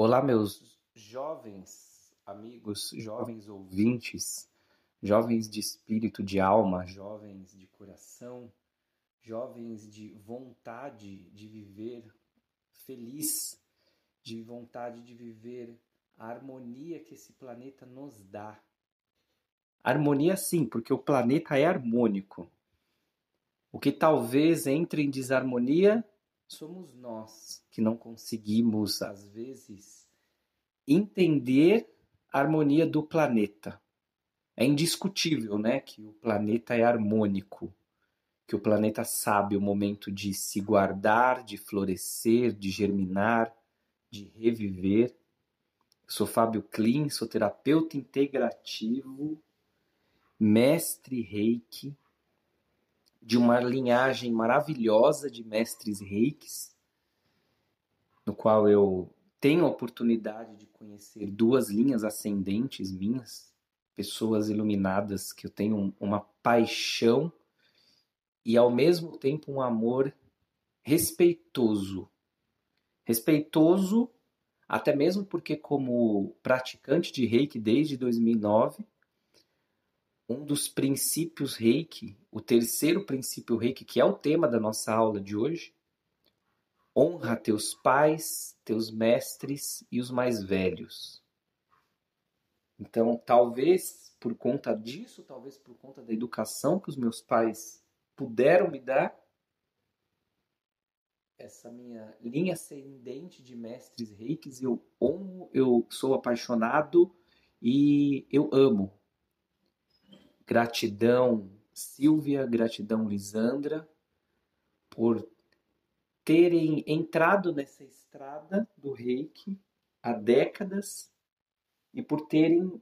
Olá, meus jovens amigos, jovens ouvintes, jovens de espírito, de alma, jovens de coração, jovens de vontade de viver feliz, de vontade de viver a harmonia que esse planeta nos dá. Harmonia sim, porque o planeta é harmônico. O que talvez entre em desarmonia somos nós que não conseguimos, às vezes, entender a harmonia do planeta. É indiscutível, né, que o planeta é harmônico, que o planeta sabe o momento de se guardar, de florescer, de germinar, de reviver. Eu sou Fábio Klein, sou terapeuta integrativo, mestre Reiki, de uma linhagem maravilhosa de mestres reikis, no qual eu tenho a oportunidade de conhecer duas linhas ascendentes minhas, pessoas iluminadas que eu tenho uma paixão e ao mesmo tempo um amor respeitoso. Respeitoso até mesmo porque como praticante de Reiki desde 2009, um dos princípios Reiki, o terceiro princípio Reiki, que é o tema da nossa aula de hoje, honra teus pais, teus mestres e os mais velhos. Então, talvez por conta disso, talvez por conta da educação que os meus pais puderam me dar, essa minha linha ascendente de mestres reikis, eu honro, eu sou apaixonado e eu amo. Gratidão, Silvia, gratidão, Lisandra, por terem entrado nessa estrada do reiki há décadas e por terem,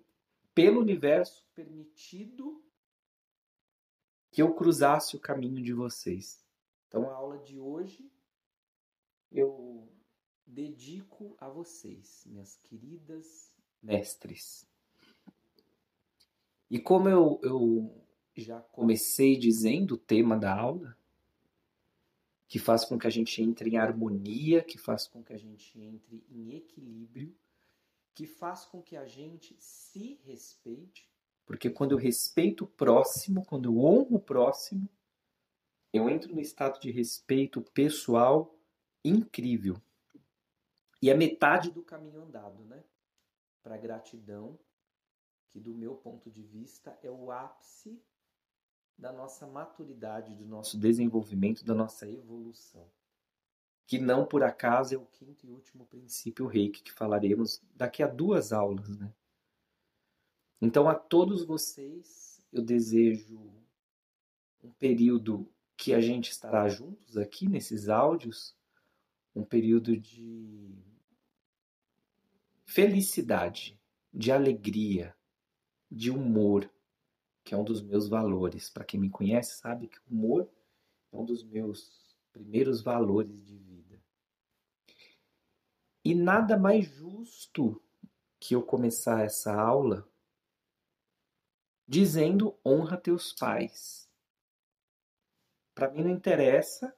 pelo universo, permitido que eu cruzasse o caminho de vocês. Então, a aula de hoje eu dedico a vocês, minhas queridas mestres. E como eu, eu já comecei dizendo o tema da aula, que faz com que a gente entre em harmonia, que faz com que a gente entre em equilíbrio, que faz com que a gente se respeite, porque quando eu respeito o próximo, quando eu honro o próximo, eu entro no estado de respeito pessoal incrível. E é metade do caminho andado, né? Para gratidão que, do meu ponto de vista, é o ápice da nossa maturidade, do nosso desenvolvimento, da nossa evolução. Que não por acaso é o quinto e último princípio reiki que falaremos daqui a duas aulas, né? Então, a todos vocês, eu desejo um período que a gente estará juntos aqui nesses áudios, um período de felicidade, de alegria, de humor, que é um dos meus valores. Para quem me conhece, sabe que o humor é um dos meus primeiros valores de vida. E nada mais justo que eu começar essa aula dizendo honra teus pais. Para mim não interessa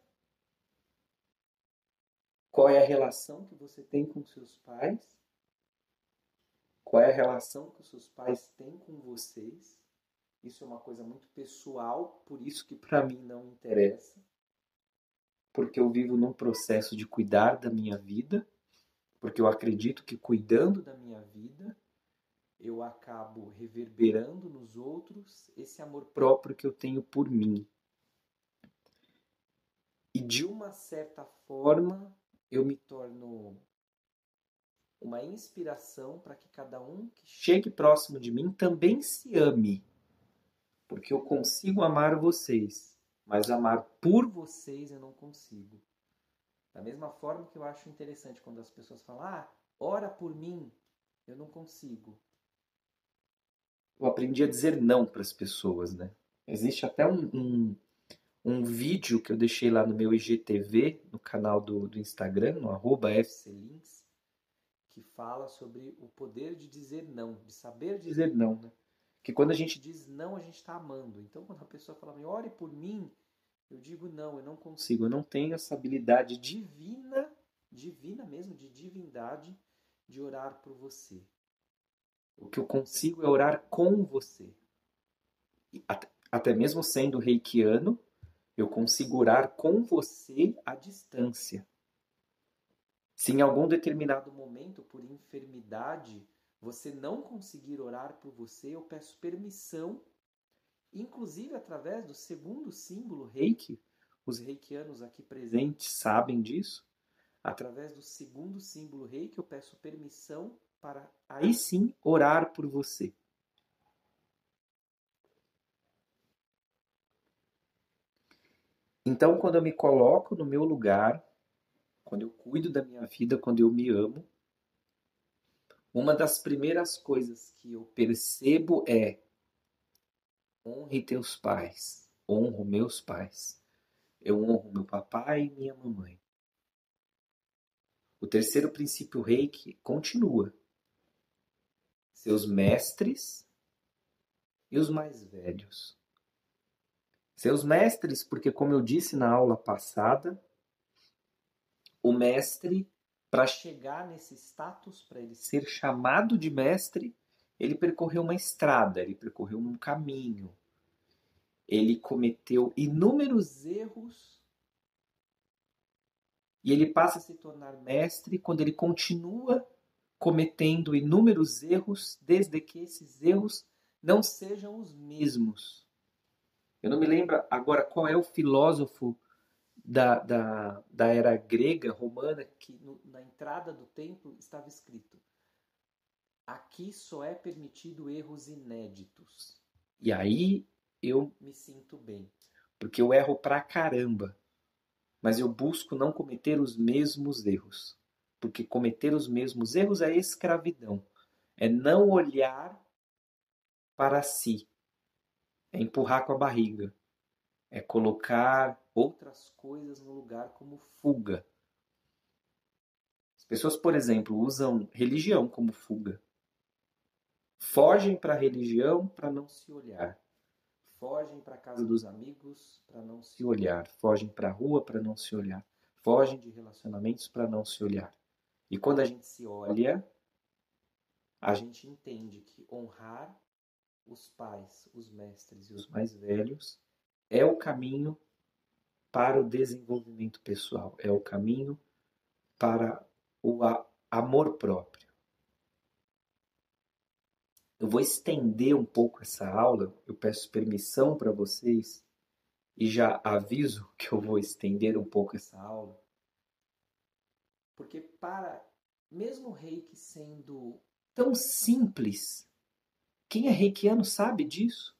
qual é a relação que você tem com seus pais, qual é a relação que os seus pais têm com vocês. Isso é uma coisa muito pessoal, por isso que para mim não interessa. Porque eu vivo num processo de cuidar da minha vida, porque eu acredito que cuidando da minha vida, eu acabo reverberando nos outros esse amor próprio que eu tenho por mim. E de uma certa forma, eu me torno uma inspiração para que cada um que chegue próximo de mim também se ame. Porque eu consigo amar vocês, mas amar por vocês eu não consigo. Da mesma forma que eu acho interessante quando as pessoas falam: "Ah, ora por mim", eu não consigo. Eu aprendi a dizer não para as pessoas, né? Existe até um, um, um, vídeo que eu deixei lá no meu IGTV, no canal do, do Instagram, no arroba FCLinks, que fala sobre o poder de dizer não, de saber dizer não, né? Que quando a gente diz não, a gente está amando. Então, quando a pessoa fala, ore por mim, eu digo não, eu não consigo, eu não tenho essa habilidade divina, divina mesmo, de divindade, de orar por você. O que eu consigo é orar com você. Até, até mesmo sendo reikiano, eu consigo orar com você à distância. Se em algum determinado momento, por enfermidade, você não conseguir orar por você, eu peço permissão, inclusive através do segundo símbolo reiki. Os reikianos aqui presentes sabem disso. Através do segundo símbolo reiki, eu peço permissão para aí sim orar por você. Então, quando eu me coloco no meu lugar, quando eu cuido da minha vida, quando eu me amo, uma das primeiras coisas que eu percebo é honre teus pais, honro meus pais. Eu honro meu papai e minha mamãe. O terceiro princípio reiki continua. Seus mestres e os mais velhos. Seus mestres, porque, como eu disse na aula passada, o mestre, para chegar nesse status, para ele ser chamado de mestre, ele percorreu uma estrada, ele percorreu um caminho. Ele cometeu inúmeros erros e ele passa a se tornar mestre quando ele continua cometendo inúmeros erros, desde que esses erros não sejam os mesmos. Eu não me lembro agora qual é o filósofo da, da, da era grega, romana, que no, na entrada do templo estava escrito: Aqui só é permitido erros inéditos. E aí eu me sinto bem, porque eu erro pra caramba, mas eu busco não cometer os mesmos erros, porque cometer os mesmos erros é escravidão, é não olhar para si, é empurrar com a barriga, é colocar outras coisas no lugar como fuga. As pessoas, por exemplo, usam religião como fuga. Fogem para a religião para não se olhar. Fogem para a casa dos amigos para não se olhar. Fogem para a rua para não se olhar. Fogem de relacionamentos para não se olhar. E quando a gente se olha, a gente entende que honrar os pais, os mestres e os mais velhos é o caminho para o desenvolvimento pessoal, é o caminho para o amor próprio. Eu vou estender um pouco essa aula, eu peço permissão para vocês e já aviso que eu vou estender um pouco essa aula, porque para mesmo o reiki sendo tão simples quem é reikiano sabe disso.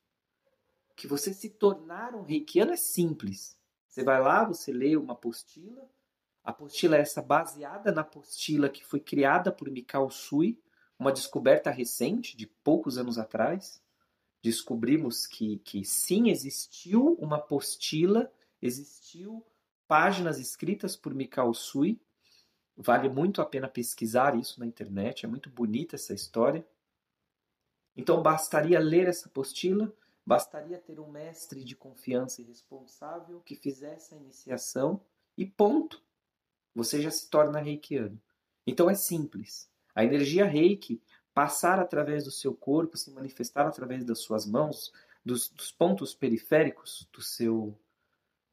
Que você se tornar um reikiano é simples. Você vai lá, você lê uma apostila. A apostila é essa baseada na apostila que foi criada por Mikao Sui, uma descoberta recente, de poucos anos atrás. Descobrimos que, que sim, existiu uma apostila, existiu páginas escritas por Mikao Sui. Vale muito a pena pesquisar isso na internet, é muito bonita essa história. Então bastaria ler essa apostila, bastaria ter um mestre de confiança e responsável que fizesse a iniciação e ponto. Você já se torna reikiano. Então é simples. A energia reiki passar através do seu corpo, se manifestar através das suas mãos, dos, dos pontos periféricos do seu,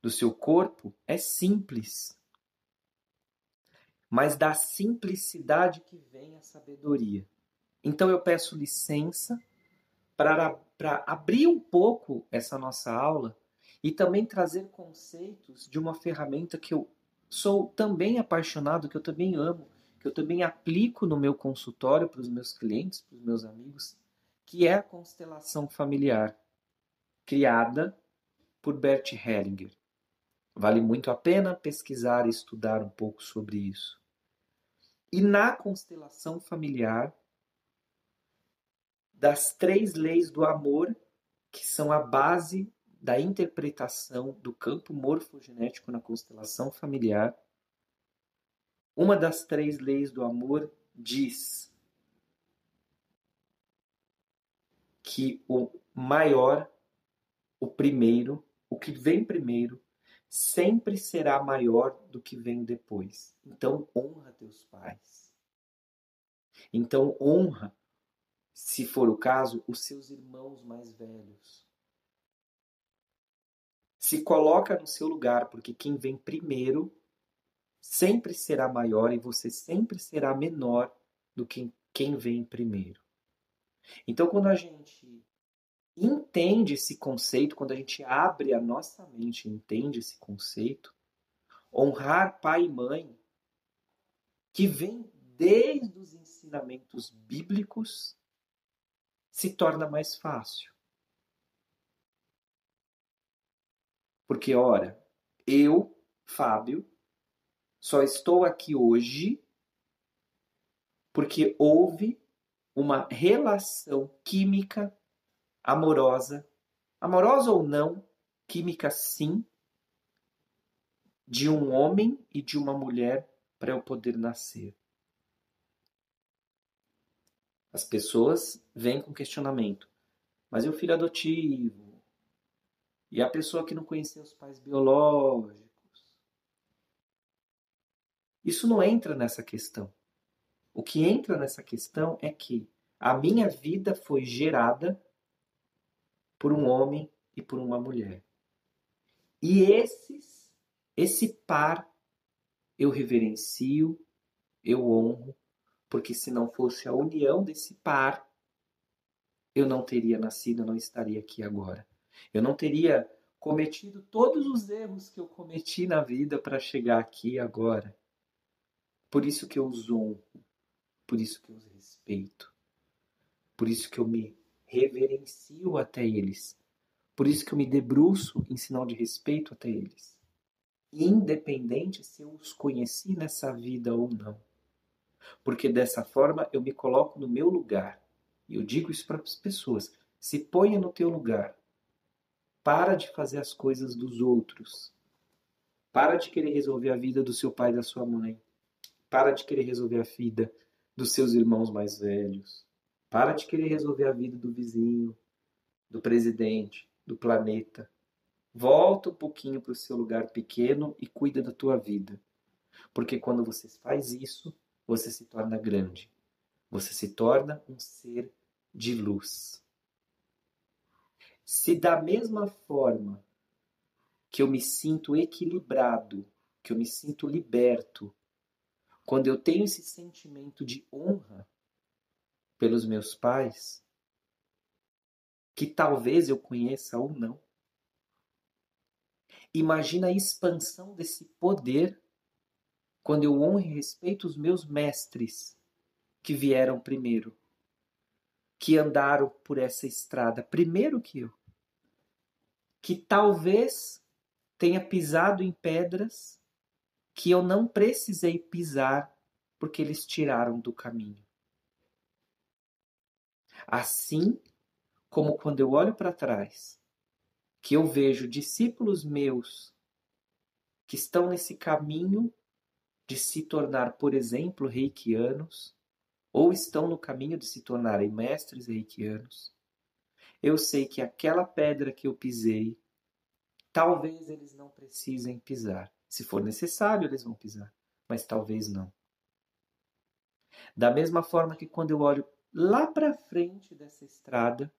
do seu corpo, é simples. Mas da simplicidade que vem a sabedoria. Então eu peço licença para, abrir um pouco essa nossa aula e também trazer conceitos de uma ferramenta que eu sou também apaixonado, que eu também amo, que eu também aplico no meu consultório para os meus clientes, para os meus amigos, que é a constelação familiar, criada por Bert Hellinger. Vale muito a pena pesquisar e estudar um pouco sobre isso. E na constelação familiar, das três leis do amor, que são a base da interpretação do campo morfogenético na constelação familiar. Uma das três leis do amor diz que o maior, o primeiro, o que vem primeiro, sempre será maior do que vem depois. Então, honra teus pais. Então, honra, se for o caso, os seus irmãos mais velhos. Se coloca no seu lugar, porque quem vem primeiro sempre será maior e você sempre será menor do que quem vem primeiro. Então, quando a gente entende esse conceito, quando a gente abre a nossa mente entende esse conceito, honrar pai e mãe, que vem desde os ensinamentos bíblicos, se torna mais fácil. Porque, ora, eu, Fábio, só estou aqui hoje porque houve uma relação química amorosa, amorosa ou não, química sim, de um homem e de uma mulher para eu poder nascer. As pessoas vêm com questionamento. Mas e o filho adotivo? E a pessoa que não conhecia os pais biológicos? Isso não entra nessa questão. O que entra nessa questão é que a minha vida foi gerada por um homem e por uma mulher. E esses, esse par, eu reverencio, eu honro, porque se não fosse a união desse par, eu não teria nascido, eu não estaria aqui agora. Eu não teria cometido todos os erros que eu cometi na vida para chegar aqui agora. Por isso que eu os honro, por isso que eu os respeito, por isso que eu me reverencio até eles. Por isso que eu me debruço em sinal de respeito até eles. Independente se eu os conheci nessa vida ou não. Porque dessa forma eu me coloco no meu lugar. E eu digo isso para as pessoas: se ponha no teu lugar. Para de fazer as coisas dos outros. Para de querer resolver a vida do seu pai e da sua mãe. Para de querer resolver a vida dos seus irmãos mais velhos. Para de querer resolver a vida do vizinho, do presidente, do planeta. Volta um pouquinho para o seu lugar pequeno e cuida da tua vida. Porque quando você faz isso, você se torna grande. Você se torna um ser de luz. Se da mesma forma que eu me sinto equilibrado, que eu me sinto liberto, quando eu tenho esse sentimento de honra, pelos meus pais, que talvez eu conheça ou não. Imagina a expansão desse poder quando eu honro e respeito os meus mestres que vieram primeiro, que andaram por essa estrada primeiro que eu, que talvez tenha pisado em pedras que eu não precisei pisar porque eles tiraram do caminho. Assim como quando eu olho para trás, que eu vejo discípulos meus que estão nesse caminho de se tornar, por exemplo, reikianos, ou estão no caminho de se tornarem mestres reikianos, eu sei que aquela pedra que eu pisei, talvez eles não precisem pisar. Se for necessário, eles vão pisar, mas talvez não. Da mesma forma que quando eu olho lá para frente dessa estrada,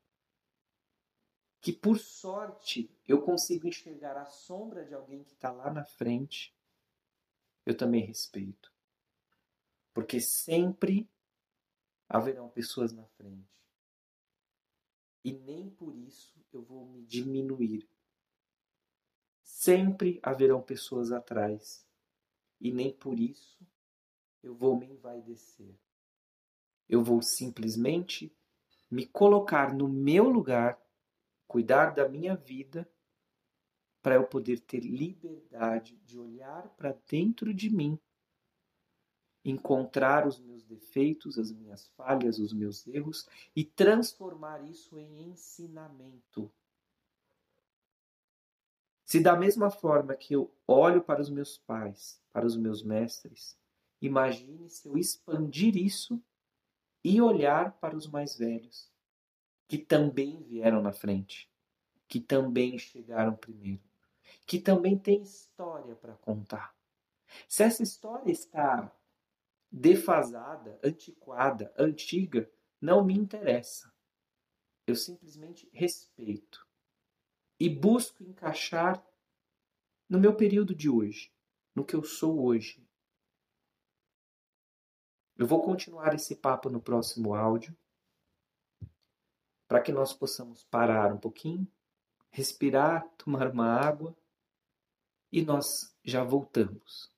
que por sorte eu consigo enxergar a sombra de alguém que está lá na frente, eu também respeito. Porque sempre haverão pessoas na frente. E nem por isso eu vou me diminuir. Sempre haverão pessoas atrás. E nem por isso eu vou me envaidecer. Eu vou simplesmente me colocar no meu lugar, cuidar da minha vida, para eu poder ter liberdade de olhar para dentro de mim, encontrar os meus defeitos, as minhas falhas, os meus erros e transformar isso em ensinamento. Se da mesma forma que eu olho para os meus pais, para os meus mestres, imagine se eu expandir isso e olhar para os mais velhos, que também vieram na frente, que também chegaram primeiro, que também têm história para contar. Se essa história está defasada, antiquada, antiga, não me interessa. Eu simplesmente respeito e busco encaixar no meu período de hoje, no que eu sou hoje. Eu vou continuar esse papo no próximo áudio, para que nós possamos parar um pouquinho, respirar, tomar uma água e nós já voltamos.